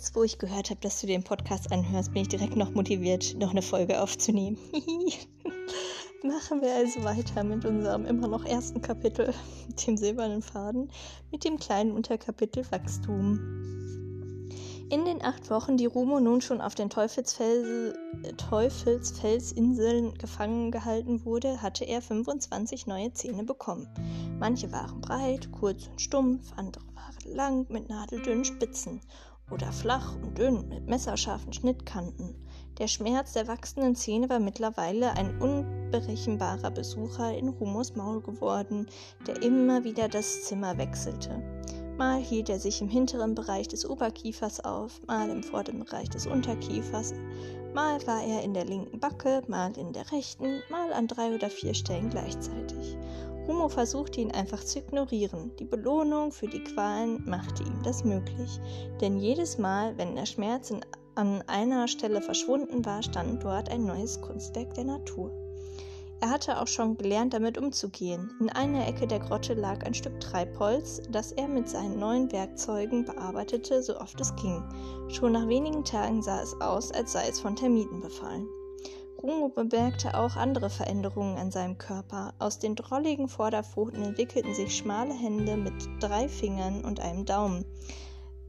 Jetzt, wo ich gehört habe, dass du den Podcast anhörst, bin ich direkt noch motiviert, noch eine Folge aufzunehmen. Machen wir also weiter mit unserem immer noch ersten Kapitel, dem silbernen Faden, mit dem kleinen Unterkapitel Wachstum. In den acht Wochen, die Rumo nun schon auf den Teufelsfels, Teufelsfelsinseln gefangen gehalten wurde, hatte er 25 neue Zähne bekommen. Manche waren breit, kurz und stumpf, andere waren lang mit nadeldünnen Spitzen oder flach und dünn mit messerscharfen Schnittkanten. Der Schmerz der wachsenden Zähne war mittlerweile ein unberechenbarer Besucher in Rumos Maul geworden, der immer wieder das Zimmer wechselte. Mal hielt er sich im hinteren Bereich des Oberkiefers auf, mal im vorderen Bereich des Unterkiefers, mal war er in der linken Backe, mal in der rechten, mal an drei oder vier Stellen gleichzeitig. Rumo versuchte ihn einfach zu ignorieren. Die Belohnung für die Qualen machte ihm das möglich. Denn jedes Mal, wenn der Schmerz in, an einer Stelle verschwunden war, stand dort ein neues Kunstwerk der Natur. Er hatte auch schon gelernt, damit umzugehen. In einer Ecke der Grotte lag ein Stück Treibholz, das er mit seinen neuen Werkzeugen bearbeitete, so oft es ging. Schon nach wenigen Tagen sah es aus, als sei es von Termiten befallen. Rungo bemerkte auch andere Veränderungen an seinem Körper. Aus den drolligen Vorderpfoten entwickelten sich schmale Hände mit drei Fingern und einem Daumen,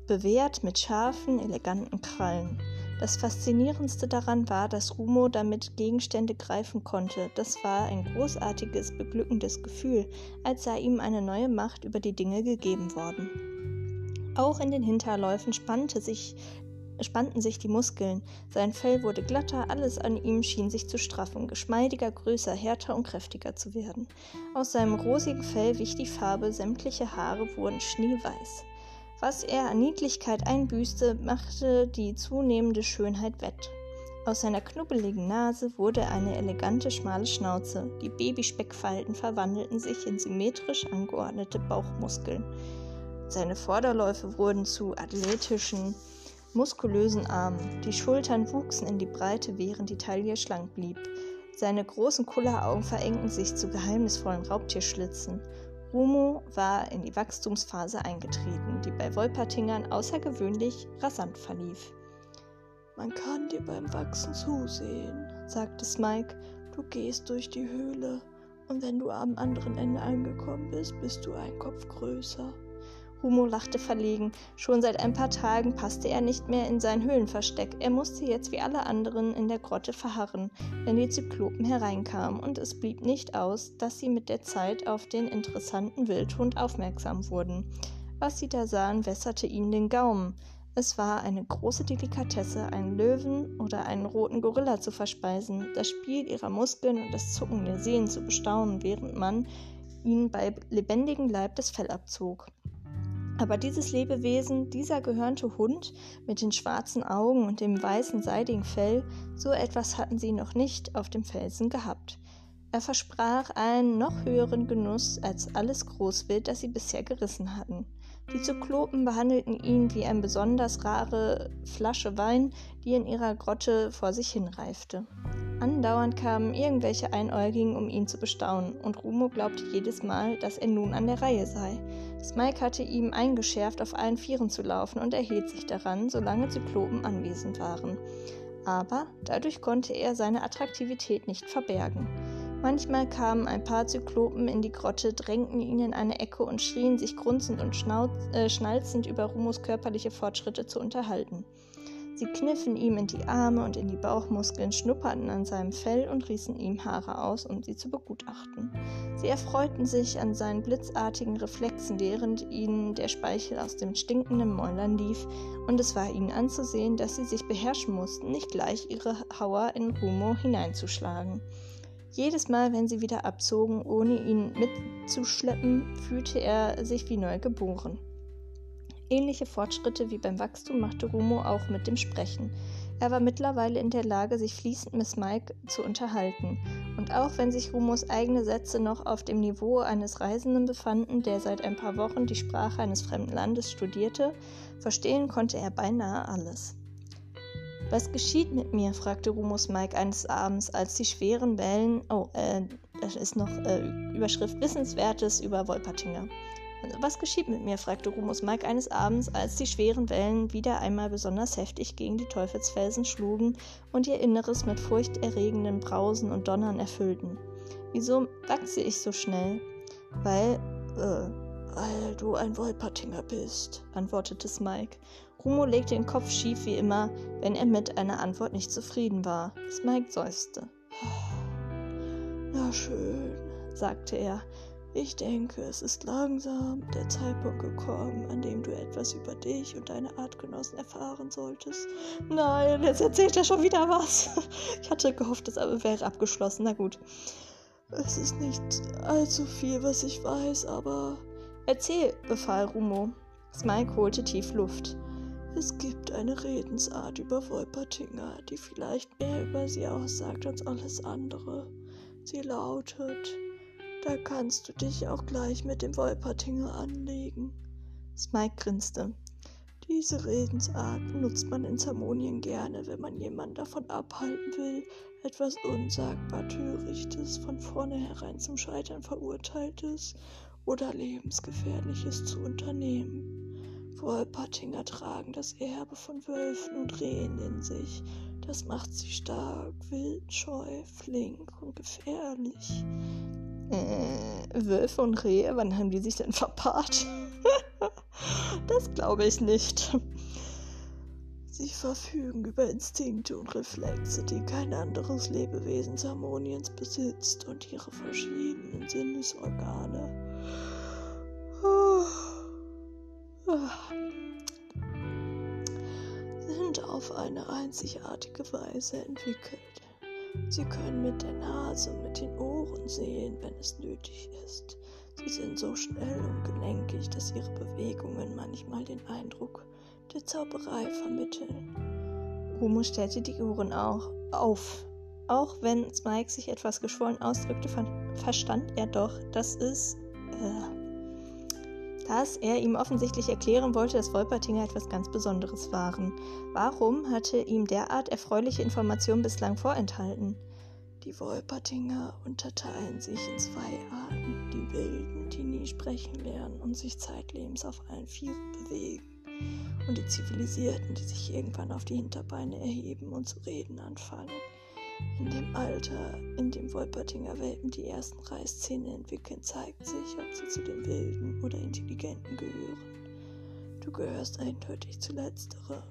bewehrt mit scharfen, eleganten Krallen. Das Faszinierendste daran war, dass Rumo damit Gegenstände greifen konnte. Das war ein großartiges, beglückendes Gefühl, als sei ihm eine neue Macht über die Dinge gegeben worden. Auch in den Hinterläufen spannte sich, spannten sich die Muskeln. Sein Fell wurde glatter, alles an ihm schien sich zu straffen, geschmeidiger, größer, härter und kräftiger zu werden. Aus seinem rosigen Fell wich die Farbe, sämtliche Haare wurden schneeweiß. Was er an Niedlichkeit einbüßte, machte die zunehmende Schönheit wett. Aus seiner knubbeligen Nase wurde eine elegante schmale Schnauze. Die Babyspeckfalten verwandelten sich in symmetrisch angeordnete Bauchmuskeln. Seine Vorderläufe wurden zu athletischen, muskulösen Armen. Die Schultern wuchsen in die Breite, während die Taille schlank blieb. Seine großen Kulleraugen verengten sich zu geheimnisvollen Raubtierschlitzen. Rumo war in die Wachstumsphase eingetreten, die bei Wolpertingern außergewöhnlich rasant verlief. Man kann dir beim Wachsen zusehen, sagte Smike. Du gehst durch die Höhle und wenn du am anderen Ende angekommen bist, bist du ein Kopf größer. Humo lachte verlegen. Schon seit ein paar Tagen passte er nicht mehr in sein Höhlenversteck. Er musste jetzt wie alle anderen in der Grotte verharren, wenn die Zyklopen hereinkamen, und es blieb nicht aus, dass sie mit der Zeit auf den interessanten Wildhund aufmerksam wurden. Was sie da sahen, wässerte ihnen den Gaumen. Es war eine große Delikatesse, einen Löwen oder einen roten Gorilla zu verspeisen, das Spiel ihrer Muskeln und das Zucken der Sehnen zu bestaunen, während man ihnen bei lebendigem Leib das Fell abzog. Aber dieses Lebewesen, dieser gehörnte Hund mit den schwarzen Augen und dem weißen seidigen Fell, so etwas hatten sie noch nicht auf dem Felsen gehabt. Er versprach einen noch höheren Genuss als alles Großwild, das sie bisher gerissen hatten. Die Zyklopen behandelten ihn wie eine besonders rare Flasche Wein, die in ihrer Grotte vor sich hinreifte. Andauernd kamen irgendwelche Einäugigen, um ihn zu bestaunen, und Rumo glaubte jedes Mal, dass er nun an der Reihe sei. Smike hatte ihm eingeschärft, auf allen Vieren zu laufen, und er hielt sich daran, solange Zyklopen anwesend waren. Aber dadurch konnte er seine Attraktivität nicht verbergen. Manchmal kamen ein paar Zyklopen in die Grotte, drängten ihn in eine Ecke und schrien sich grunzend und äh, schnalzend über Rumos körperliche Fortschritte zu unterhalten. Sie kniffen ihm in die Arme und in die Bauchmuskeln, schnupperten an seinem Fell und rissen ihm Haare aus, um sie zu begutachten. Sie erfreuten sich an seinen blitzartigen Reflexen, während ihnen der Speichel aus dem stinkenden Mäulern lief, und es war ihnen anzusehen, dass sie sich beherrschen mussten, nicht gleich ihre Hauer in Rumo hineinzuschlagen. Jedes Mal, wenn sie wieder abzogen, ohne ihn mitzuschleppen, fühlte er sich wie neu geboren. Ähnliche Fortschritte wie beim Wachstum machte Rumo auch mit dem Sprechen. Er war mittlerweile in der Lage, sich fließend mit Mike zu unterhalten. Und auch wenn sich Rumos eigene Sätze noch auf dem Niveau eines Reisenden befanden, der seit ein paar Wochen die Sprache eines fremden Landes studierte, verstehen konnte er beinahe alles. Was geschieht mit mir? fragte Rumos Mike eines Abends, als die schweren Wellen. Oh, äh, das ist noch äh, Überschrift Wissenswertes über Wolpertinger. Was geschieht mit mir? fragte Rumus Mike eines Abends, als die schweren Wellen wieder einmal besonders heftig gegen die Teufelsfelsen schlugen und ihr Inneres mit furchterregenden Brausen und Donnern erfüllten. Wieso wachse ich so schnell? Weil, äh, weil du ein Wolpertinger bist, antwortete Smike. Rumo legte den Kopf schief wie immer, wenn er mit einer Antwort nicht zufrieden war. Smike seufzte. Na schön, sagte er. Ich denke, es ist langsam der Zeitpunkt gekommen, an dem du etwas über dich und deine Artgenossen erfahren solltest. Nein, jetzt erzählt er schon wieder was. Ich hatte gehofft, es wäre abgeschlossen. Na gut. Es ist nicht allzu viel, was ich weiß, aber. Erzähl, befahl Rumo. Smike holte tief Luft. Es gibt eine Redensart über Wolpertinger, die vielleicht mehr über sie aussagt als alles andere. Sie lautet, da kannst du dich auch gleich mit dem Wolpertinger anlegen. Smike grinste. Diese Redensart benutzt man in Zermonien gerne, wenn man jemanden davon abhalten will, etwas unsagbar Törichtes, von vornherein zum Scheitern verurteiltes oder lebensgefährliches zu unternehmen. Wolpertinger tragen das Erbe von Wölfen und Rehen in sich. Das macht sie stark, wild, scheu, flink und gefährlich. Wölfe und Rehe, wann haben die sich denn verpaart? das glaube ich nicht. Sie verfügen über Instinkte und Reflexe, die kein anderes Lebewesen Harmoniens besitzt und ihre verschiedenen Sinnesorgane. Sind auf eine einzigartige Weise entwickelt. Sie können mit der Nase und mit den Ohren sehen, wenn es nötig ist. Sie sind so schnell und gelenkig, dass ihre Bewegungen manchmal den Eindruck der Zauberei vermitteln. Rumo stellte die Ohren auch auf. Auch wenn Spike sich etwas geschwollen ausdrückte, verstand er doch, dass es äh, dass er ihm offensichtlich erklären wollte, dass Wolpertinger etwas ganz Besonderes waren. Warum hatte ihm derart erfreuliche Informationen bislang vorenthalten? Die Wolpertinger unterteilen sich in zwei Arten. Die Wilden, die nie sprechen lernen und sich zeitlebens auf allen Vieren bewegen. Und die Zivilisierten, die sich irgendwann auf die Hinterbeine erheben und zu reden anfangen. In dem Alter, in dem Wolpertinger Welpen die ersten Reißzähne entwickeln, zeigt sich, ob sie zu den Wilden oder Intelligenten gehören. Du gehörst eindeutig zu letzterem.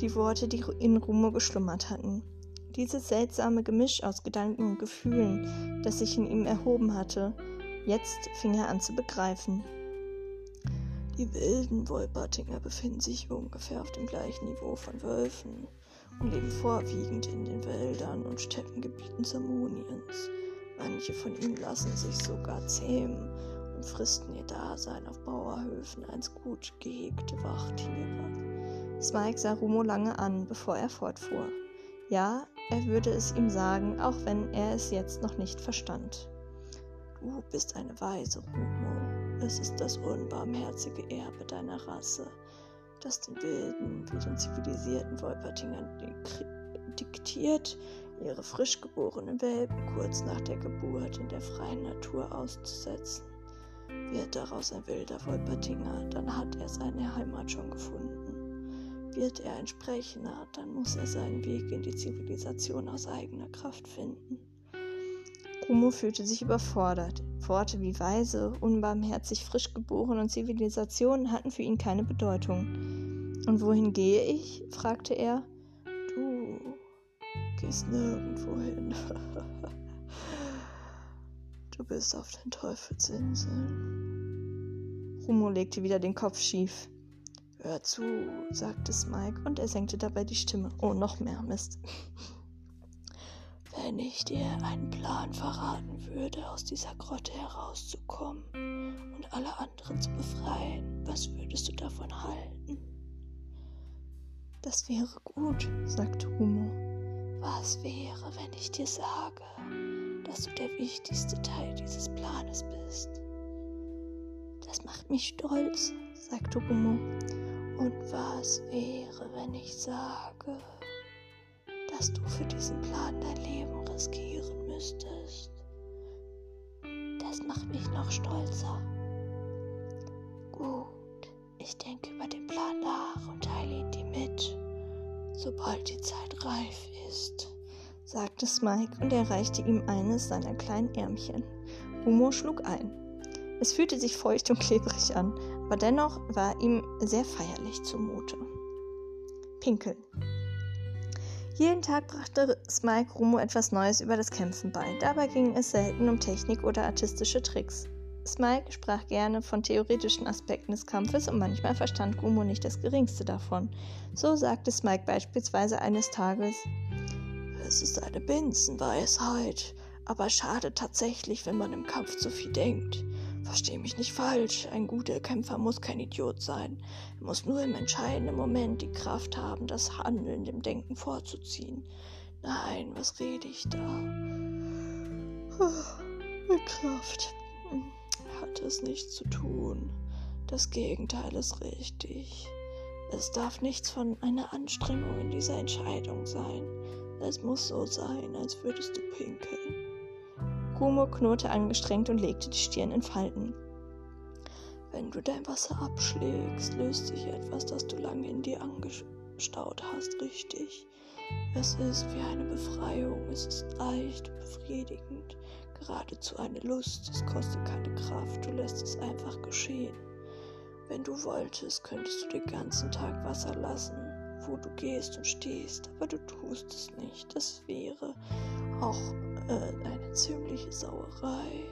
Die Worte, die in Rumo geschlummert hatten. Dieses seltsame Gemisch aus Gedanken und Gefühlen, das sich in ihm erhoben hatte, jetzt fing er an zu begreifen. Die wilden Wolpertinger befinden sich ungefähr auf dem gleichen Niveau von Wölfen leben vorwiegend in den Wäldern und Steppengebieten Samoniens. Manche von ihnen lassen sich sogar zähmen und fristen ihr Dasein auf Bauerhöfen als gut gehegte Wachtiere. Smike sah Rumo lange an, bevor er fortfuhr. Ja, er würde es ihm sagen, auch wenn er es jetzt noch nicht verstand. Du bist eine Weise, Rumo. Es ist das unbarmherzige Erbe deiner Rasse das den wilden wie den zivilisierten Wolpertingern diktiert, ihre frisch geborenen Welpen kurz nach der Geburt in der freien Natur auszusetzen. Wird daraus ein wilder Wolpertinger, dann hat er seine Heimat schon gefunden. Wird er ein Sprechender, dann muss er seinen Weg in die Zivilisation aus eigener Kraft finden. Kumo fühlte sich überfordert. Worte wie weise, unbarmherzig, frisch geboren und Zivilisation hatten für ihn keine Bedeutung. Und wohin gehe ich? fragte er. Du gehst nirgendwo hin. du bist auf den Teufelsinseln. Rumo legte wieder den Kopf schief. Hör zu, sagte Smike und er senkte dabei die Stimme. Oh, noch mehr Mist. Wenn ich dir einen Plan verraten würde, aus dieser Grotte herauszukommen und alle anderen zu befreien, was würdest du davon halten? Das wäre gut, sagte Humo. Was wäre, wenn ich dir sage, dass du der wichtigste Teil dieses Planes bist? Das macht mich stolz, sagte Humo. Und was wäre, wenn ich sage, dass du für diesen Plan dein Leben riskieren müsstest? Das macht mich noch stolzer. Ich denke über den Plan nach und teile ihn dir mit, sobald die Zeit reif ist, sagte Smike und erreichte ihm eines seiner kleinen Ärmchen. Rumo schlug ein. Es fühlte sich feucht und klebrig an, aber dennoch war ihm sehr feierlich zumute. Pinkeln. Jeden Tag brachte Smike Rumo etwas Neues über das Kämpfen bei. Dabei ging es selten um Technik oder artistische Tricks. Smike sprach gerne von theoretischen Aspekten des Kampfes und manchmal verstand Rumo nicht das geringste davon. So sagte Smike beispielsweise eines Tages: Es ist eine Binsenweisheit, aber schade tatsächlich, wenn man im Kampf zu viel denkt. Versteh mich nicht falsch, ein guter Kämpfer muss kein Idiot sein. Er muss nur im entscheidenden Moment die Kraft haben, das Handeln dem Denken vorzuziehen. Nein, was rede ich da? Mit Kraft hat es nichts zu tun. Das Gegenteil ist richtig. Es darf nichts von einer Anstrengung in dieser Entscheidung sein. Es muss so sein, als würdest du pinkeln. Kumo knurrte angestrengt und legte die Stirn in Falten. Wenn du dein Wasser abschlägst, löst sich etwas, das du lange in dir angestaut hast, richtig. Es ist wie eine Befreiung, es ist leicht befriedigend, geradezu eine Lust, es kostet keine Kraft, du lässt es einfach geschehen. Wenn du wolltest, könntest du den ganzen Tag Wasser lassen, wo du gehst und stehst, aber du tust es nicht. Das wäre auch äh, eine ziemliche Sauerei.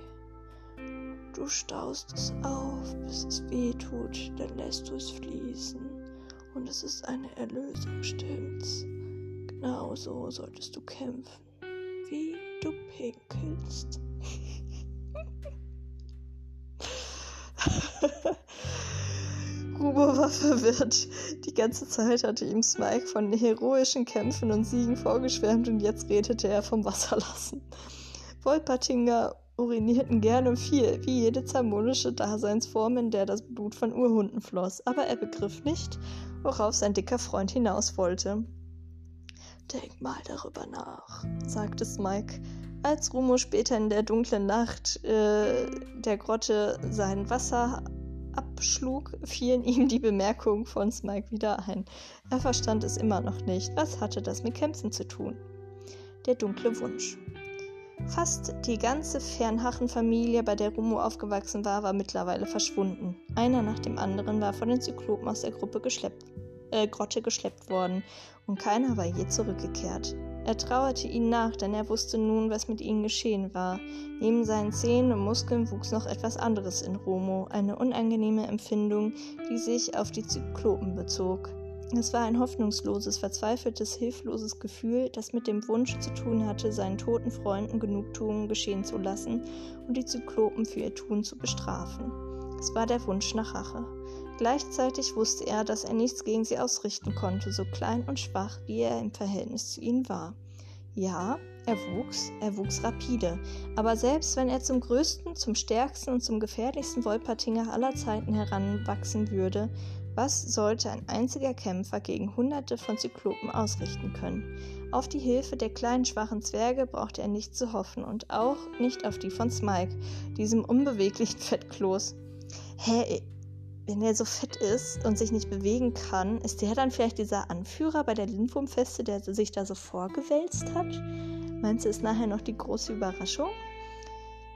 Du staust es auf, bis es weh tut, dann lässt du es fließen. Und es ist eine Erlösung, stimmt's? Genau so solltest du kämpfen, wie du pinkelst. Gruber war verwirrt. Die ganze Zeit hatte ihm Smike von heroischen Kämpfen und Siegen vorgeschwärmt und jetzt redete er vom Wasserlassen. Wolpertinger urinierten gern und viel, wie jede zermonische Daseinsform, in der das Blut von Urhunden floss, aber er begriff nicht, worauf sein dicker Freund hinaus wollte. Denk mal darüber nach, sagte Smike, als Rumo später in der dunklen Nacht äh, der Grotte sein Wasser abschlug, fielen ihm die Bemerkungen von Smike wieder ein. Er verstand es immer noch nicht. Was hatte das mit Kämpfen zu tun? Der dunkle Wunsch. Fast die ganze Fernhachen-Familie, bei der Rumo aufgewachsen war, war mittlerweile verschwunden. Einer nach dem anderen war von den Zyklopen aus der Gruppe geschleppt, äh, Grotte geschleppt worden und keiner war je zurückgekehrt. Er trauerte ihnen nach, denn er wusste nun, was mit ihnen geschehen war. Neben seinen Zähnen und Muskeln wuchs noch etwas anderes in Romo, eine unangenehme Empfindung, die sich auf die Zyklopen bezog. Es war ein hoffnungsloses, verzweifeltes, hilfloses Gefühl, das mit dem Wunsch zu tun hatte, seinen toten Freunden Genugtuung geschehen zu lassen und die Zyklopen für ihr Tun zu bestrafen. Es war der Wunsch nach Rache. Gleichzeitig wusste er, dass er nichts gegen sie ausrichten konnte, so klein und schwach, wie er im Verhältnis zu ihnen war. Ja, er wuchs, er wuchs rapide, aber selbst wenn er zum größten, zum stärksten und zum gefährlichsten Wolpertinger aller Zeiten heranwachsen würde, was sollte ein einziger Kämpfer gegen Hunderte von Zyklopen ausrichten können? Auf die Hilfe der kleinen schwachen Zwerge brauchte er nicht zu hoffen und auch nicht auf die von Smike, diesem unbeweglichen Fettkloß. Hä, wenn er so fett ist und sich nicht bewegen kann, ist der dann vielleicht dieser Anführer bei der Lindwurmfeste, der sich da so vorgewälzt hat? Meinst du, ist nachher noch die große Überraschung?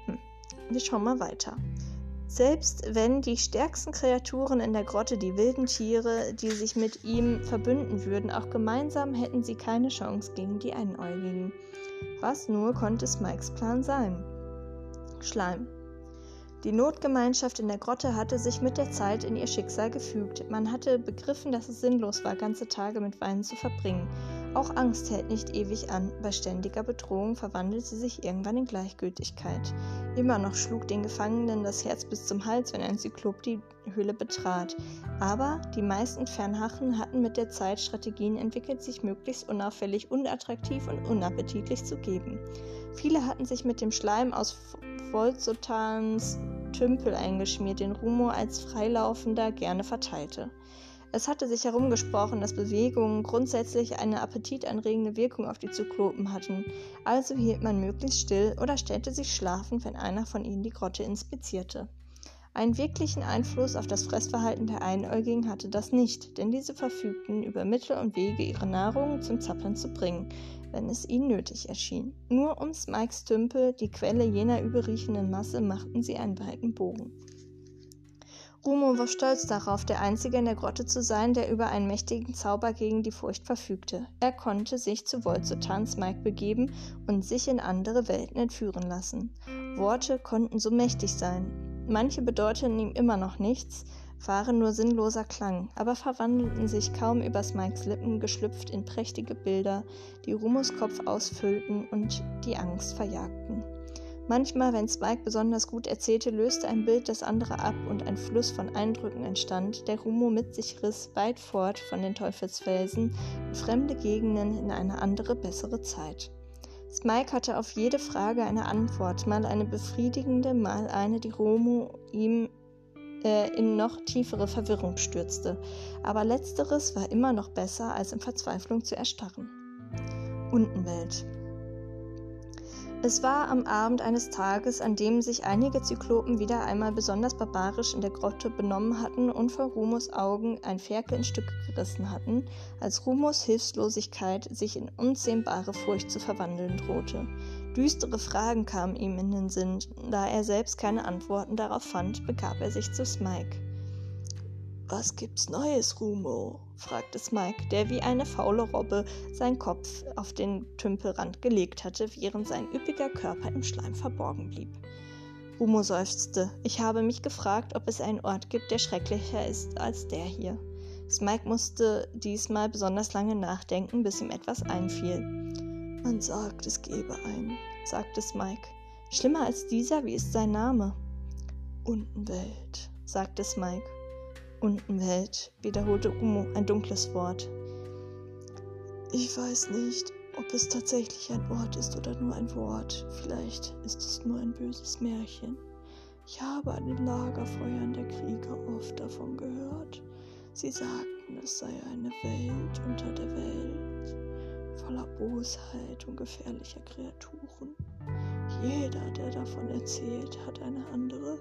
Hm. Wir schauen mal weiter. Selbst wenn die stärksten Kreaturen in der Grotte, die wilden Tiere, die sich mit ihm verbünden würden, auch gemeinsam hätten sie keine Chance gegen die Einäugigen. Was nur konnte Smikes Plan sein? Schleim. Die Notgemeinschaft in der Grotte hatte sich mit der Zeit in ihr Schicksal gefügt. Man hatte begriffen, dass es sinnlos war, ganze Tage mit Weinen zu verbringen. Auch Angst hält nicht ewig an. Bei ständiger Bedrohung verwandelt sie sich irgendwann in Gleichgültigkeit. Immer noch schlug den Gefangenen das Herz bis zum Hals, wenn ein Zyklop die Höhle betrat. Aber die meisten Fernhachen hatten mit der Zeit Strategien entwickelt, sich möglichst unauffällig, unattraktiv und unappetitlich zu geben. Viele hatten sich mit dem Schleim aus Volzotans Tümpel eingeschmiert, den Rumo als Freilaufender gerne verteilte. Es hatte sich herumgesprochen, dass Bewegungen grundsätzlich eine appetitanregende Wirkung auf die Zyklopen hatten, also hielt man möglichst still oder stellte sich schlafend, wenn einer von ihnen die Grotte inspizierte. Einen wirklichen Einfluss auf das Fressverhalten der Einäugigen hatte das nicht, denn diese verfügten über Mittel und Wege, ihre Nahrung zum Zappern zu bringen, wenn es ihnen nötig erschien. Nur um Smikes Tümpel, die Quelle jener überriechenden Masse, machten sie einen weiten Bogen. Rumo war stolz darauf, der Einzige in der Grotte zu sein, der über einen mächtigen Zauber gegen die Furcht verfügte. Er konnte sich zu Volzotan Smike begeben und sich in andere Welten entführen lassen. Worte konnten so mächtig sein. Manche bedeuteten ihm immer noch nichts, waren nur sinnloser Klang, aber verwandelten sich kaum über Smikes Lippen geschlüpft in prächtige Bilder, die Rumus Kopf ausfüllten und die Angst verjagten. Manchmal, wenn Spike besonders gut erzählte, löste ein Bild das andere ab und ein Fluss von Eindrücken entstand, der Rumo mit sich riss, weit fort von den Teufelsfelsen, in fremde Gegenden in eine andere, bessere Zeit. Smike hatte auf jede Frage eine Antwort, mal eine befriedigende, mal eine, die Romo ihm äh, in noch tiefere Verwirrung stürzte. Aber letzteres war immer noch besser, als in Verzweiflung zu erstarren. Untenwelt. Es war am Abend eines Tages, an dem sich einige Zyklopen wieder einmal besonders barbarisch in der Grotte benommen hatten und vor Rumos Augen ein Ferkel in Stücke gerissen hatten, als Rumos Hilflosigkeit sich in unzähmbare Furcht zu verwandeln drohte. Düstere Fragen kamen ihm in den Sinn, da er selbst keine Antworten darauf fand, begab er sich zu Smike. Was gibt's Neues, Rumo? fragte Smike, der wie eine faule Robbe seinen Kopf auf den Tümpelrand gelegt hatte, während sein üppiger Körper im Schleim verborgen blieb. Rumo seufzte. Ich habe mich gefragt, ob es einen Ort gibt, der schrecklicher ist als der hier. Smike musste diesmal besonders lange nachdenken, bis ihm etwas einfiel. Man sagt, es gebe einen, sagte Smike. Schlimmer als dieser, wie ist sein Name? Untenwelt, sagte Smike. Untenwelt, wiederholte Umo ein dunkles Wort. Ich weiß nicht, ob es tatsächlich ein Ort ist oder nur ein Wort. Vielleicht ist es nur ein böses Märchen. Ich habe an den Lagerfeuern der Krieger oft davon gehört. Sie sagten, es sei eine Welt unter der Welt, voller Bosheit und gefährlicher Kreaturen. Jeder, der davon erzählt, hat eine andere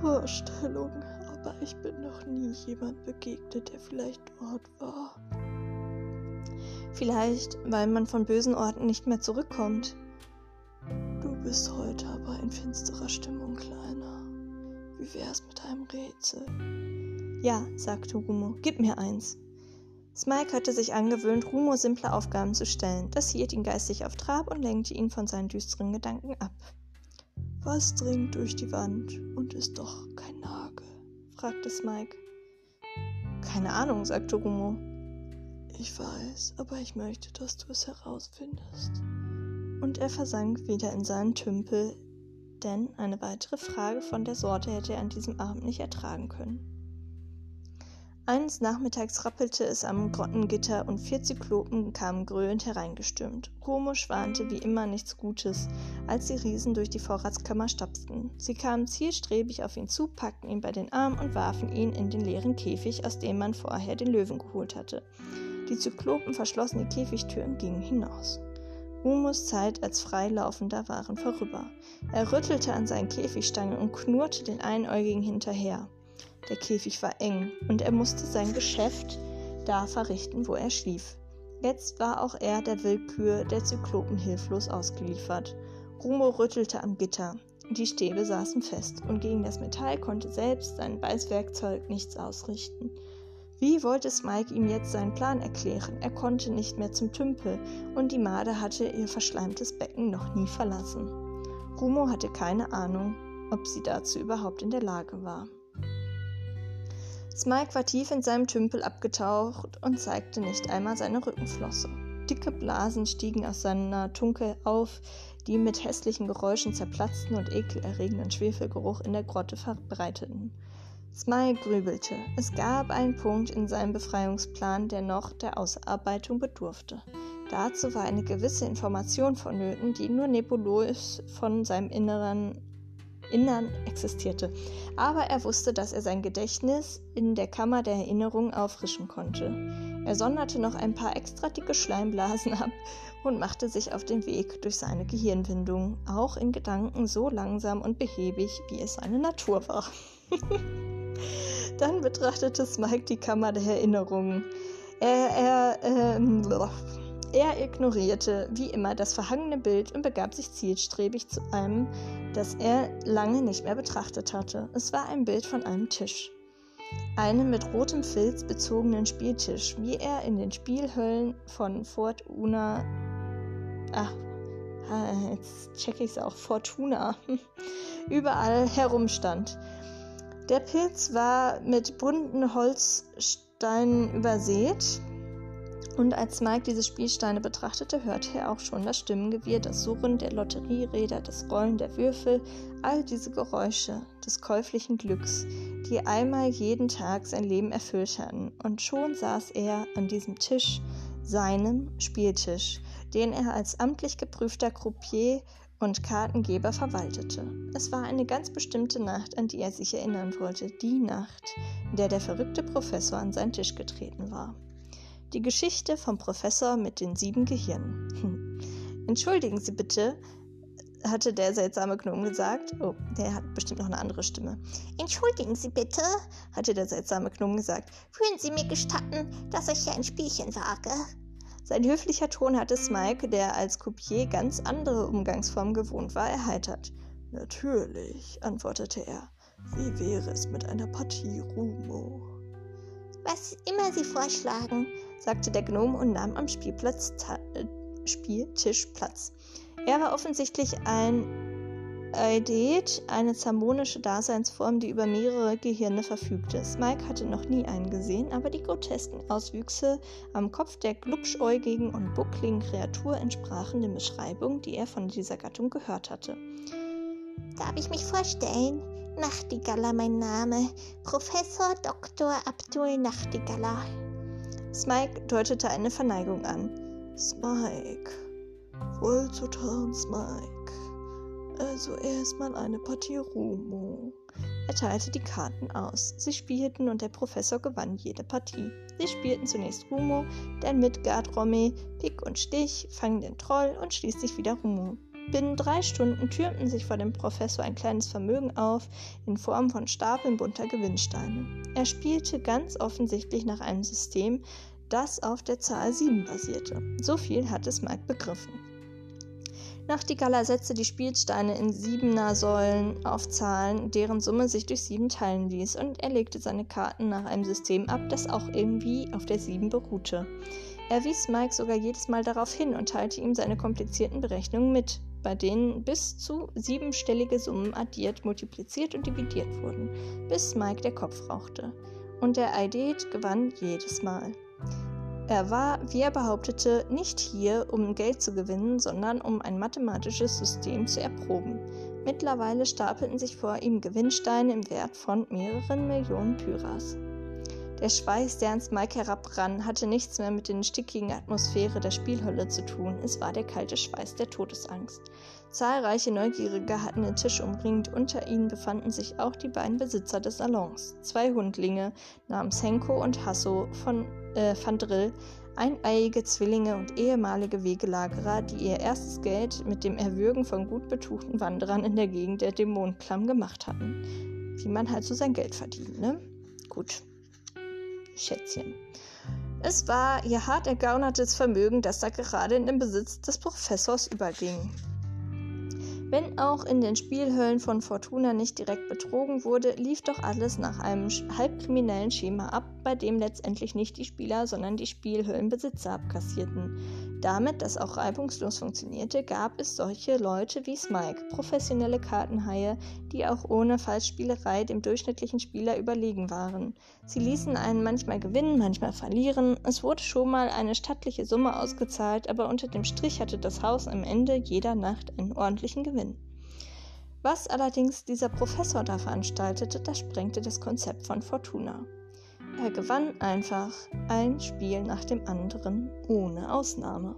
Vorstellung, aber ich bin noch nie jemand begegnet, der vielleicht dort war. Vielleicht, weil man von bösen Orten nicht mehr zurückkommt. Du bist heute aber in finsterer Stimmung, Kleiner. Wie wär's mit einem Rätsel? Ja, sagte Rumo, gib mir eins. Smike hatte sich angewöhnt, Rumo simple Aufgaben zu stellen. Das hielt ihn geistig auf Trab und lenkte ihn von seinen düsteren Gedanken ab. Was dringt durch die Wand und ist doch kein Nagel? fragte Smike. Keine Ahnung, sagte Rumo. Ich weiß, aber ich möchte, dass du es herausfindest. Und er versank wieder in seinen Tümpel, denn eine weitere Frage von der Sorte hätte er an diesem Abend nicht ertragen können. Eines Nachmittags rappelte es am Grottengitter und vier Zyklopen kamen gröhlend hereingestürmt. Romo schwante wie immer nichts Gutes, als die Riesen durch die Vorratskammer stapften. Sie kamen zielstrebig auf ihn zu, packten ihn bei den Armen und warfen ihn in den leeren Käfig, aus dem man vorher den Löwen geholt hatte. Die Zyklopen verschlossen die Käfigtür und gingen hinaus. Rumos Zeit als Freilaufender waren vorüber. Er rüttelte an seinen Käfigstangen und knurrte den Einäugigen hinterher. Der Käfig war eng und er musste sein Geschäft da verrichten, wo er schlief. Jetzt war auch er der Willkür der Zyklopen hilflos ausgeliefert. Rumo rüttelte am Gitter. Die Stäbe saßen fest und gegen das Metall konnte selbst sein Beißwerkzeug nichts ausrichten. Wie wollte Smike ihm jetzt seinen Plan erklären? Er konnte nicht mehr zum Tümpel und die Made hatte ihr verschleimtes Becken noch nie verlassen. Rumo hatte keine Ahnung, ob sie dazu überhaupt in der Lage war. Smike war tief in seinem Tümpel abgetaucht und zeigte nicht einmal seine Rückenflosse. Dicke Blasen stiegen aus seiner Tunke auf, die mit hässlichen Geräuschen zerplatzten und ekelerregenden Schwefelgeruch in der Grotte verbreiteten. Smike grübelte. Es gab einen Punkt in seinem Befreiungsplan, der noch der Ausarbeitung bedurfte. Dazu war eine gewisse Information vonnöten, die nur nebulös von seinem Inneren Innern existierte. Aber er wusste, dass er sein Gedächtnis in der Kammer der Erinnerung auffrischen konnte. Er sonderte noch ein paar extra dicke Schleimblasen ab und machte sich auf den Weg durch seine Gehirnwindung, auch in Gedanken so langsam und behäbig, wie es seine Natur war. Dann betrachtete Smike die Kammer der Erinnerungen. Er, er, ähm, er ignorierte wie immer das verhangene Bild und begab sich zielstrebig zu einem, das er lange nicht mehr betrachtet hatte. Es war ein Bild von einem Tisch. Einem mit rotem Filz bezogenen Spieltisch, wie er in den Spielhöllen von Fort Una. Ach, jetzt check ich's auch. Fortuna. Überall herumstand. Der Pilz war mit bunten Holzsteinen übersät, und als Mike diese Spielsteine betrachtete, hörte er auch schon das Stimmengewirr, das Surren der Lotterieräder, das Rollen der Würfel, all diese Geräusche des käuflichen Glücks, die einmal jeden Tag sein Leben erfüllt hatten. Und schon saß er an diesem Tisch, seinem Spieltisch, den er als amtlich geprüfter Croupier und Kartengeber verwaltete. Es war eine ganz bestimmte Nacht, an die er sich erinnern wollte, die Nacht, in der der verrückte Professor an seinen Tisch getreten war. Die Geschichte vom Professor mit den sieben Gehirnen. Hm. Entschuldigen Sie bitte, hatte der seltsame Gnome gesagt. Oh, der hat bestimmt noch eine andere Stimme. Entschuldigen Sie bitte, hatte der seltsame Gnome gesagt. Würden Sie mir gestatten, dass ich hier ein Spielchen wage? Sein höflicher Ton hatte Smike, der als Coupier ganz andere Umgangsformen gewohnt war, erheitert. Natürlich, antwortete er. Wie wäre es mit einer Partie Rumo? Was immer Sie vorschlagen, sagte der Gnome und nahm am Spielplatz äh, Spieltisch Platz. Er war offensichtlich ein Eidet, eine zamonische Daseinsform, die über mehrere Gehirne verfügte. Smike hatte noch nie einen gesehen, aber die grotesken Auswüchse am Kopf der glubschäugigen und buckligen Kreatur entsprachen den Beschreibungen, die er von dieser Gattung gehört hatte. Darf ich mich vorstellen? Nachtigaller mein Name. Professor Dr. Abdul Nachtigaller. Smike deutete eine Verneigung an. Smike. Wohlzutan, Smike. Also erstmal eine Partie Rumo. Er teilte die Karten aus. Sie spielten und der Professor gewann jede Partie. Sie spielten zunächst Rumo, dann Midgard Romme, Pick und Stich, fangen den Troll und schließlich wieder Rumo. Binnen drei Stunden türmten sich vor dem Professor ein kleines Vermögen auf in Form von Stapeln bunter Gewinnsteine. Er spielte ganz offensichtlich nach einem System, das auf der Zahl 7 basierte. So viel hatte Mike begriffen. Nachtigaller setzte die Spielsteine in siebener Säulen auf Zahlen, deren Summe sich durch sieben teilen ließ, und er legte seine Karten nach einem System ab, das auch irgendwie auf der 7 beruhte. Er wies Mike sogar jedes Mal darauf hin und teilte ihm seine komplizierten Berechnungen mit bei denen bis zu siebenstellige Summen addiert, multipliziert und dividiert wurden, bis Mike der Kopf rauchte. Und der Eidet gewann jedes Mal. Er war, wie er behauptete, nicht hier, um Geld zu gewinnen, sondern um ein mathematisches System zu erproben. Mittlerweile stapelten sich vor ihm Gewinnsteine im Wert von mehreren Millionen Pyras. Der Schweiß, der ans Mike herabrann, hatte nichts mehr mit der stickigen Atmosphäre der Spielhölle zu tun. Es war der kalte Schweiß der Todesangst. Zahlreiche Neugierige hatten den Tisch umringt. Unter ihnen befanden sich auch die beiden Besitzer des Salons. Zwei Hundlinge namens Henko und Hasso von äh, Van Drill, eineiige Zwillinge und ehemalige Wegelagerer, die ihr erstes Geld mit dem Erwürgen von gut betuchten Wanderern in der Gegend der Dämonenklamm gemacht hatten. Wie man halt so sein Geld verdient, ne? Gut. Schätzchen. Es war ihr hart ergaunertes Vermögen, das da gerade in den Besitz des Professors überging. Wenn auch in den Spielhöllen von Fortuna nicht direkt betrogen wurde, lief doch alles nach einem halbkriminellen Schema ab, bei dem letztendlich nicht die Spieler, sondern die Spielhöllenbesitzer abkassierten. Damit das auch reibungslos funktionierte, gab es solche Leute wie Smike, professionelle Kartenhaie, die auch ohne Falschspielerei dem durchschnittlichen Spieler überlegen waren. Sie ließen einen manchmal gewinnen, manchmal verlieren. Es wurde schon mal eine stattliche Summe ausgezahlt, aber unter dem Strich hatte das Haus am Ende jeder Nacht einen ordentlichen Gewinn. Was allerdings dieser Professor da veranstaltete, das sprengte das Konzept von Fortuna. Er gewann einfach ein Spiel nach dem anderen ohne Ausnahme.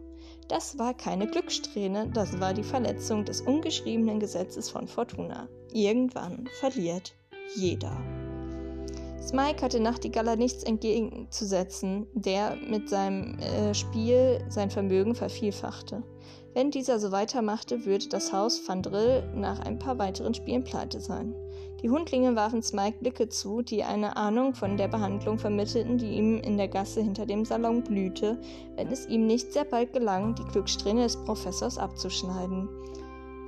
Das war keine Glückssträhne, das war die Verletzung des ungeschriebenen Gesetzes von Fortuna. Irgendwann verliert jeder. Smike hatte Nachtigaller nichts entgegenzusetzen, der mit seinem äh, Spiel sein Vermögen vervielfachte. Wenn dieser so weitermachte, würde das Haus Van Drill nach ein paar weiteren Spielen pleite sein. Die Hundlinge warfen Smike Blicke zu, die eine Ahnung von der Behandlung vermittelten, die ihm in der Gasse hinter dem Salon blühte, wenn es ihm nicht sehr bald gelang, die Glückssträhne des Professors abzuschneiden.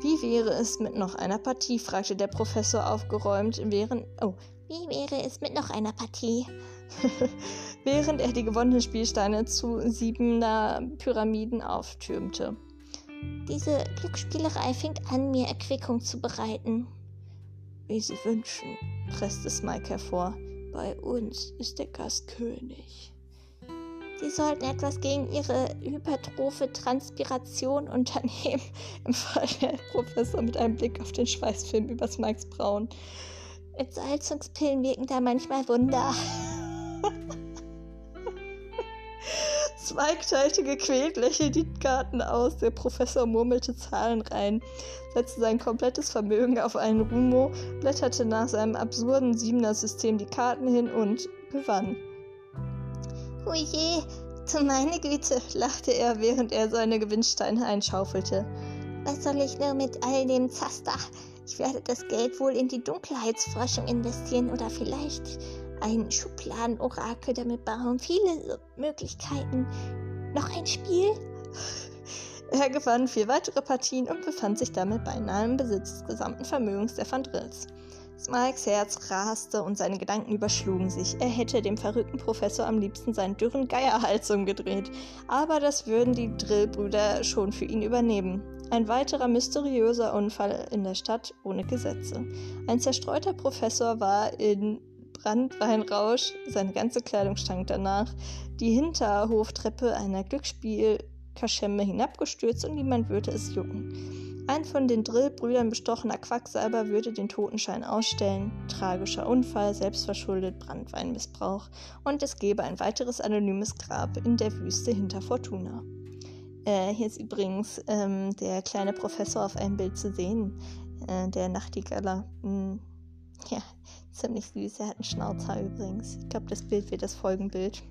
Wie wäre es mit noch einer Partie? fragte der Professor aufgeräumt, während. Oh, wie wäre es mit noch einer Partie? während er die gewonnenen Spielsteine zu siebener Pyramiden auftürmte. Diese Glücksspielerei fängt an, mir Erquickung zu bereiten. Wie Sie wünschen, presste Smike hervor. Bei uns ist der Gast König. Sie sollten etwas gegen Ihre hypertrophe Transpiration unternehmen, empfahl der Professor mit einem Blick auf den Schweißfilm über Smikes Brauen. Entsalzungspillen wirken da manchmal Wunder. Spike teilte gequält lächelnd die Karten aus. Der Professor murmelte Zahlen rein, setzte sein komplettes Vermögen auf einen Rumo, blätterte nach seinem absurden Siebener-System die Karten hin und gewann. Oje, zu meine Güte, lachte er, während er seine Gewinnsteine einschaufelte. Was soll ich nur mit all dem Zaster? Ich werde das Geld wohl in die Dunkelheitsforschung investieren oder vielleicht ein Schubladenorakel damit bauen. Viele Möglichkeiten. Noch ein Spiel? Er gewann vier weitere Partien und befand sich damit beinahe im Besitz des gesamten Vermögens der Van Drills. Smikes Herz raste und seine Gedanken überschlugen sich. Er hätte dem verrückten Professor am liebsten seinen dürren Geierhals umgedreht. Aber das würden die Drillbrüder schon für ihn übernehmen. Ein weiterer mysteriöser Unfall in der Stadt ohne Gesetze. Ein zerstreuter Professor war in Brandweinrausch, seine ganze Kleidung stank danach, die Hinterhoftreppe einer Glücksspielkaschemme hinabgestürzt und niemand würde es jucken. Ein von den Drillbrüdern bestochener Quacksalber würde den Totenschein ausstellen. Tragischer Unfall, selbstverschuldet, Brandweinmissbrauch und es gäbe ein weiteres anonymes Grab in der Wüste hinter Fortuna. Äh, hier ist übrigens ähm, der kleine Professor auf einem Bild zu sehen, äh, der Nachtigaller. Ja, Ziemlich süß. Er hat einen Schnauzhaar übrigens. Ich glaube, das Bild wird das Folgenbild.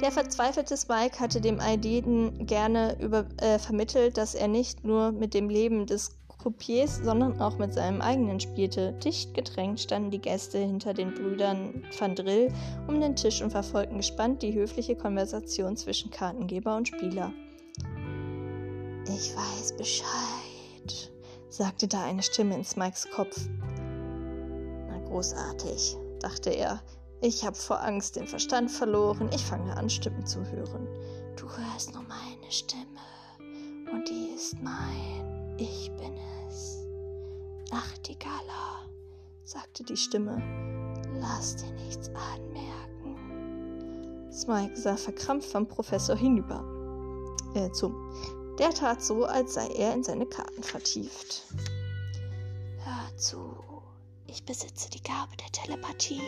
Der verzweifelte Spike hatte dem Aideden gerne über, äh, vermittelt, dass er nicht nur mit dem Leben des Croupiers, sondern auch mit seinem eigenen spielte. Dicht gedrängt standen die Gäste hinter den Brüdern Van Drill um den Tisch und verfolgten gespannt die höfliche Konversation zwischen Kartengeber und Spieler. Ich weiß Bescheid, sagte da eine Stimme in Smikes Kopf. Großartig, dachte er. Ich habe vor Angst den Verstand verloren. Ich fange an, Stimmen zu hören. Du hörst nur meine Stimme. Und die ist mein. Ich bin es. Nachtigaller, sagte die Stimme. Lass dir nichts anmerken. Smike sah verkrampft vom Professor hinüber. Äh, zum. Der tat so, als sei er in seine Karten vertieft. Hör zu, ich besitze die Gabe der Telepathie.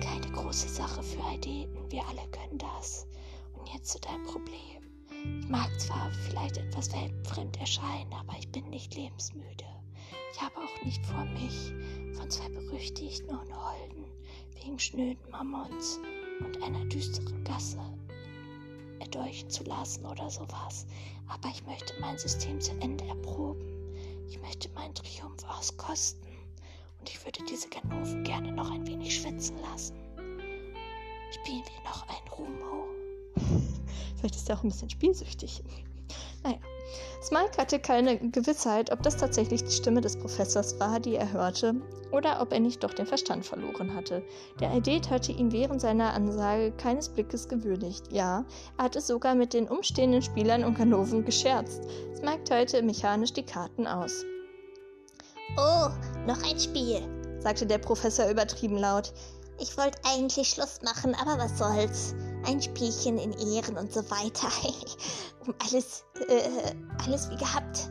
Keine große Sache für Aideten, wir alle können das. Und jetzt zu deinem Problem. Ich mag zwar vielleicht etwas weltfremd erscheinen, aber ich bin nicht lebensmüde. Ich habe auch nicht vor, mich von zwei berüchtigten Unholden wegen schnöden Mammons und einer düsteren Gasse erdolchen zu lassen oder sowas. Aber ich möchte mein System zu Ende erproben. Ich möchte meinen Triumph auskosten. Und ich würde diese Ganoven gerne noch ein wenig schwitzen lassen. Spielen wir noch ein Rumo? Vielleicht ist er auch ein bisschen spielsüchtig. Naja. Smike hatte keine Gewissheit, ob das tatsächlich die Stimme des Professors war, die er hörte, oder ob er nicht doch den Verstand verloren hatte. Der Aedet hatte ihn während seiner Ansage keines Blickes gewürdigt. Ja, er hatte sogar mit den umstehenden Spielern und Ganoven gescherzt. Smike teilte mechanisch die Karten aus. Oh, noch ein Spiel, sagte der Professor übertrieben laut. Ich wollte eigentlich Schluss machen, aber was soll's. Ein Spielchen in Ehren und so weiter. alles, äh, alles wie gehabt.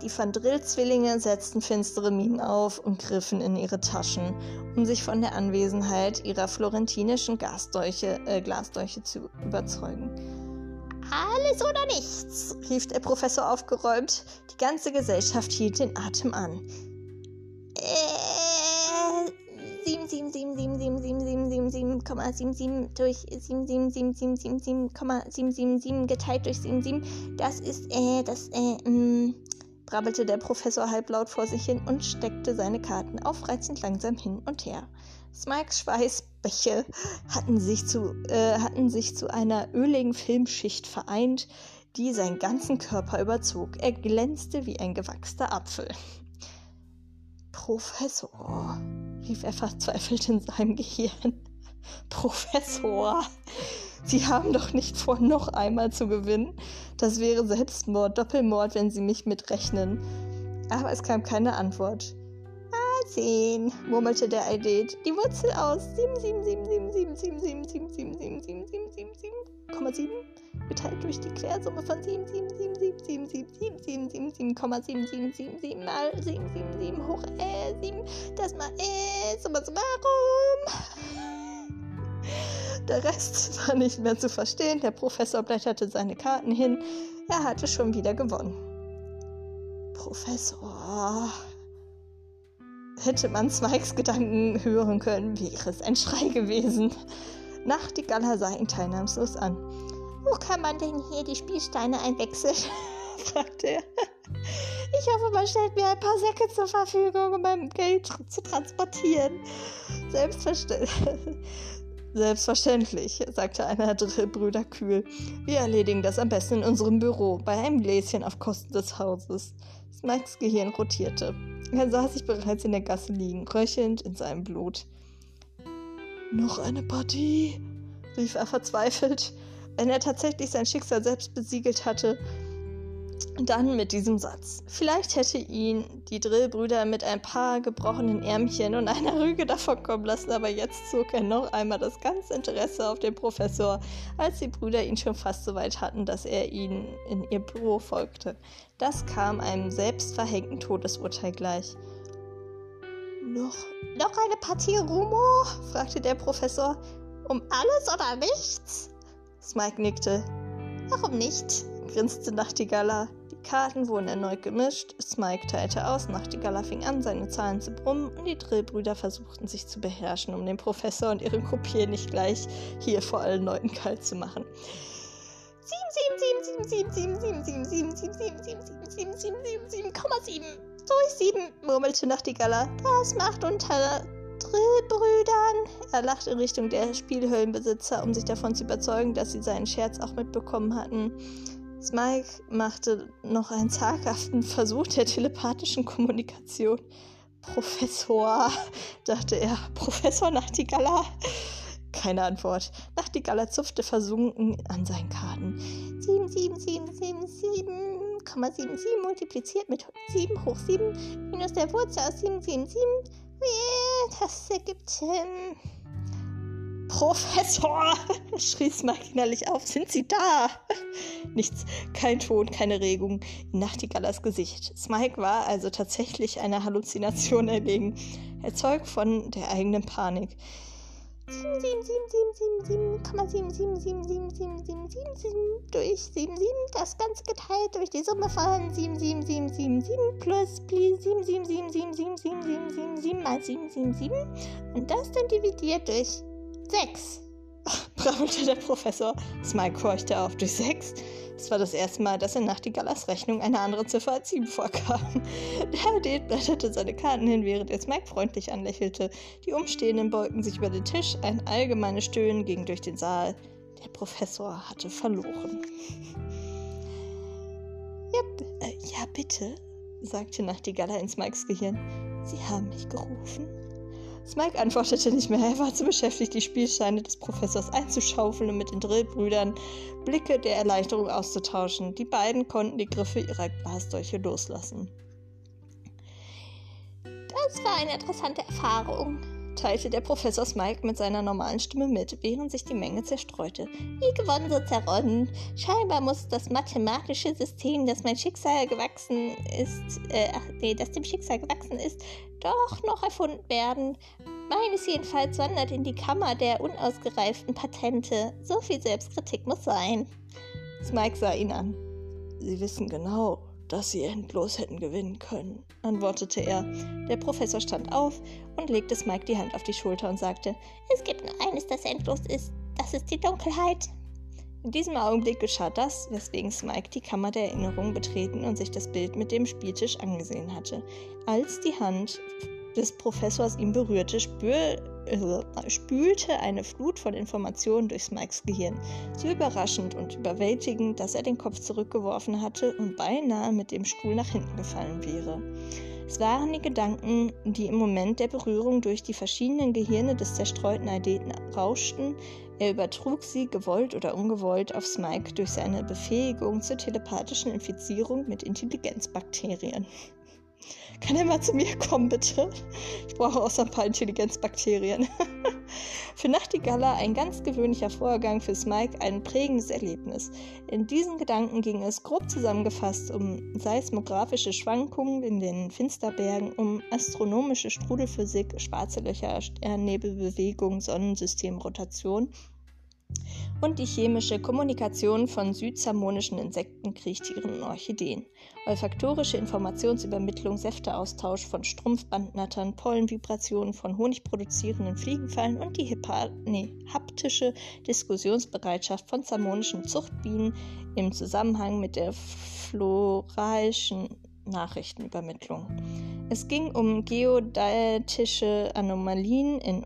Die Van Drill-Zwillinge setzten finstere Mienen auf und griffen in ihre Taschen, um sich von der Anwesenheit ihrer florentinischen Gasdolche, äh, Glasdolche zu überzeugen. Alles oder nichts, rief der Professor aufgeräumt. Die ganze Gesellschaft hielt den Atem an. Äh, Sie 77777777,77 durch 77777,777 geteilt durch 77. Das ist, äh, das, äh, mh, brabbelte der Professor halblaut vor sich hin und steckte seine Karten aufreizend langsam hin und her. Smikes Schweißbäche hatten sich zu, äh, hatten sich zu einer öligen Filmschicht vereint, die seinen ganzen Körper überzog. Er glänzte wie ein gewachster Apfel. Professor, rief er verzweifelt in seinem Gehirn. Professor, Sie haben doch nicht vor, noch einmal zu gewinnen. Das wäre Selbstmord, Doppelmord, wenn Sie mich mitrechnen. Aber es kam keine Antwort. Ah, zehn, murmelte der Eidet. Die Wurzel aus 7777777777777,7 geteilt durch die Quersumme von 777777777,7777 mal 777 hoch äh, 7, das mal äh, summa summarum. Der Rest war nicht mehr zu verstehen. Der Professor blätterte seine Karten hin. Er hatte schon wieder gewonnen. Professor. Hätte man Smikes Gedanken hören können, wäre es ein Schrei gewesen. Nachtigaller sah ihn teilnahmslos an. Wo kann man denn hier die Spielsteine einwechseln? fragte er. Ich hoffe, man stellt mir ein paar Säcke zur Verfügung, um mein Geld zu transportieren. Selbstverständlich. Selbstverständlich, sagte einer der Brüder kühl. Wir erledigen das am besten in unserem Büro, bei einem Gläschen auf Kosten des Hauses. Smikes Gehirn rotierte. Er sah sich bereits in der Gasse liegen, röchelnd in seinem Blut. Noch eine Partie? rief er verzweifelt. Wenn er tatsächlich sein Schicksal selbst besiegelt hatte, dann mit diesem Satz. Vielleicht hätte ihn die Drillbrüder mit ein paar gebrochenen Ärmchen und einer Rüge davonkommen lassen, aber jetzt zog er noch einmal das ganze Interesse auf den Professor, als die Brüder ihn schon fast so weit hatten, dass er ihnen in ihr Büro folgte. Das kam einem selbstverhängten Todesurteil gleich. Noch, noch eine Partie Rumo? fragte der Professor. Um alles oder nichts? Smike nickte. Warum nicht? Grinste Nachtigalla. Die Karten wurden erneut gemischt. Smike teilte aus, Nachtigalla fing an, seine Zahlen zu brummen und die Drillbrüder versuchten sich zu beherrschen, um den Professor und ihren Kopier nicht gleich hier vor allen Leuten kalt zu machen. 7, durch 7, murmelte Nachtigalla. Das macht unter Drillbrüdern. Er lachte in Richtung der Spielhöllenbesitzer, um sich davon zu überzeugen, dass sie seinen Scherz auch mitbekommen hatten. Smike machte noch einen zaghaften Versuch der telepathischen Kommunikation. Professor, dachte er. Professor Nachtigalla? Keine Antwort. Nachtigalla zupfte versunken an seinen Karten. 77777,77 multipliziert mit 7 hoch 7 minus der Wurzel aus 777. Das ergibt... Ähm Professor! schrie Smike innerlich auf. Sind Sie da? Nichts, kein Ton, keine Regung in Nachtigallas Gesicht. Smike war also tatsächlich einer Halluzination erlegen, erzeugt von der eigenen Panik. 77777,7777777 durch 77, das Ganze geteilt durch die Summe von 77777 plus 777777777 mal 777 und das dann dividiert durch Sechs, brabbelte der Professor. Smike horchte auf. Durch sechs? Es war das erste Mal, dass in Nachtigallas Rechnung eine andere Ziffer als sieben vorkam. Der Adet blätterte seine Karten hin, während er Smike freundlich anlächelte. Die Umstehenden beugten sich über den Tisch. Ein allgemeines Stöhnen ging durch den Saal. Der Professor hatte verloren. Ja, äh, ja bitte, sagte Nachtigalla in Smikes Gehirn. Sie haben mich gerufen. Smike antwortete nicht mehr. Er war zu beschäftigt, die Spielsteine des Professors einzuschaufeln und mit den Drillbrüdern Blicke der Erleichterung auszutauschen. Die beiden konnten die Griffe ihrer Glasdolche loslassen. Das war eine interessante Erfahrung, teilte der Professor Smike mit seiner normalen Stimme mit, während sich die Menge zerstreute. Wie gewonnen, so zerronnen. Scheinbar muss das mathematische System, das mein Schicksal gewachsen ist, äh, ach nee, das dem Schicksal gewachsen ist, doch noch erfunden werden. Meines jedenfalls wandert in die Kammer der unausgereiften Patente. So viel Selbstkritik muss sein. Smike sah ihn an. Sie wissen genau, dass sie endlos hätten gewinnen können, antwortete er. Der Professor stand auf und legte Smike die Hand auf die Schulter und sagte, es gibt nur eines, das endlos ist, das ist die Dunkelheit. In diesem Augenblick geschah das, weswegen Smike die Kammer der Erinnerung betreten und sich das Bild mit dem Spieltisch angesehen hatte. Als die Hand des Professors ihn berührte, spür, äh, spülte eine Flut von Informationen durch Smikes Gehirn. So überraschend und überwältigend, dass er den Kopf zurückgeworfen hatte und beinahe mit dem Stuhl nach hinten gefallen wäre. Es waren die Gedanken, die im Moment der Berührung durch die verschiedenen Gehirne des zerstreuten Aideten rauschten. Er übertrug sie, gewollt oder ungewollt, auf Smike durch seine Befähigung zur telepathischen Infizierung mit Intelligenzbakterien. Kann er mal zu mir kommen, bitte? Ich brauche auch so ein paar Intelligenzbakterien. für Nachtigalla ein ganz gewöhnlicher Vorgang, für Smike ein prägendes Erlebnis. In diesen Gedanken ging es grob zusammengefasst um seismografische Schwankungen in den Finsterbergen, um astronomische Strudelphysik, schwarze Löcher, Sternnebelbewegung, Sonnensystemrotation und die chemische Kommunikation von südsamonischen Insekten, Kriechtieren und Orchideen, olfaktorische Informationsübermittlung, Säfteaustausch von Strumpfbandnattern, Pollenvibrationen von honigproduzierenden Fliegenfallen und die Hepa nee, haptische Diskussionsbereitschaft von samonischen Zuchtbienen im Zusammenhang mit der floralischen Nachrichtenübermittlung. Es ging um geodatische Anomalien in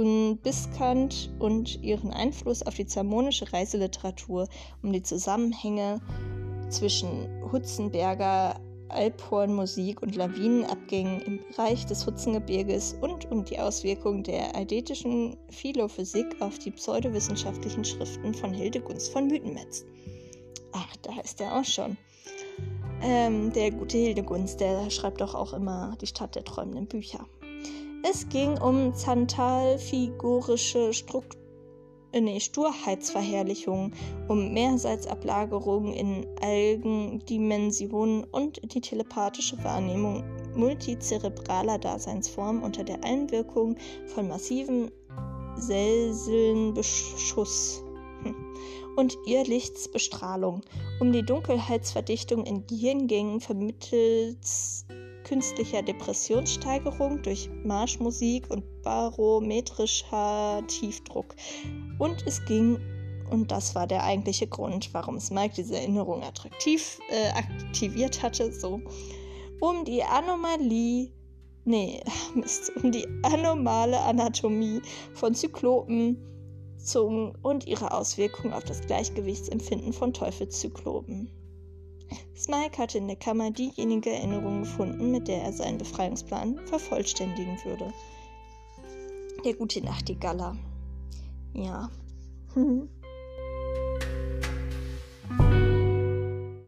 Unbiskant und ihren Einfluss auf die zermonische Reiseliteratur, um die Zusammenhänge zwischen Hutzenberger Alphornmusik und Lawinenabgängen im Bereich des Hutzengebirges und um die Auswirkungen der eidetischen Philophysik auf die pseudowissenschaftlichen Schriften von Hildegunst von Mythenmetz. Ach, da ist er auch schon. Ähm, der gute Hildegunst, der schreibt doch auch immer die Stadt der träumenden Bücher. Es ging um zantalfigurische Struktur nee, Sturheitsverherrlichung, um Mehrseitsablagerungen in Algendimensionen und die telepathische Wahrnehmung multizerebraler Daseinsformen unter der Einwirkung von massivem Selselnbeschuss und Irrlichtsbestrahlung, um die Dunkelheitsverdichtung in Gehirngängen vermittels künstlicher Depressionssteigerung durch Marschmusik und barometrischer Tiefdruck. Und es ging, und das war der eigentliche Grund, warum Smike diese Erinnerung attraktiv äh, aktiviert hatte, so um die Anomalie, nee, Mist, um die anomale Anatomie von Zyklopen, Zungen und ihre Auswirkungen auf das Gleichgewichtsempfinden von Teufelszyklopen. Smike hatte in der Kammer diejenige Erinnerung gefunden, mit der er seinen Befreiungsplan vervollständigen würde. Der gute Nachtigaller. Ja.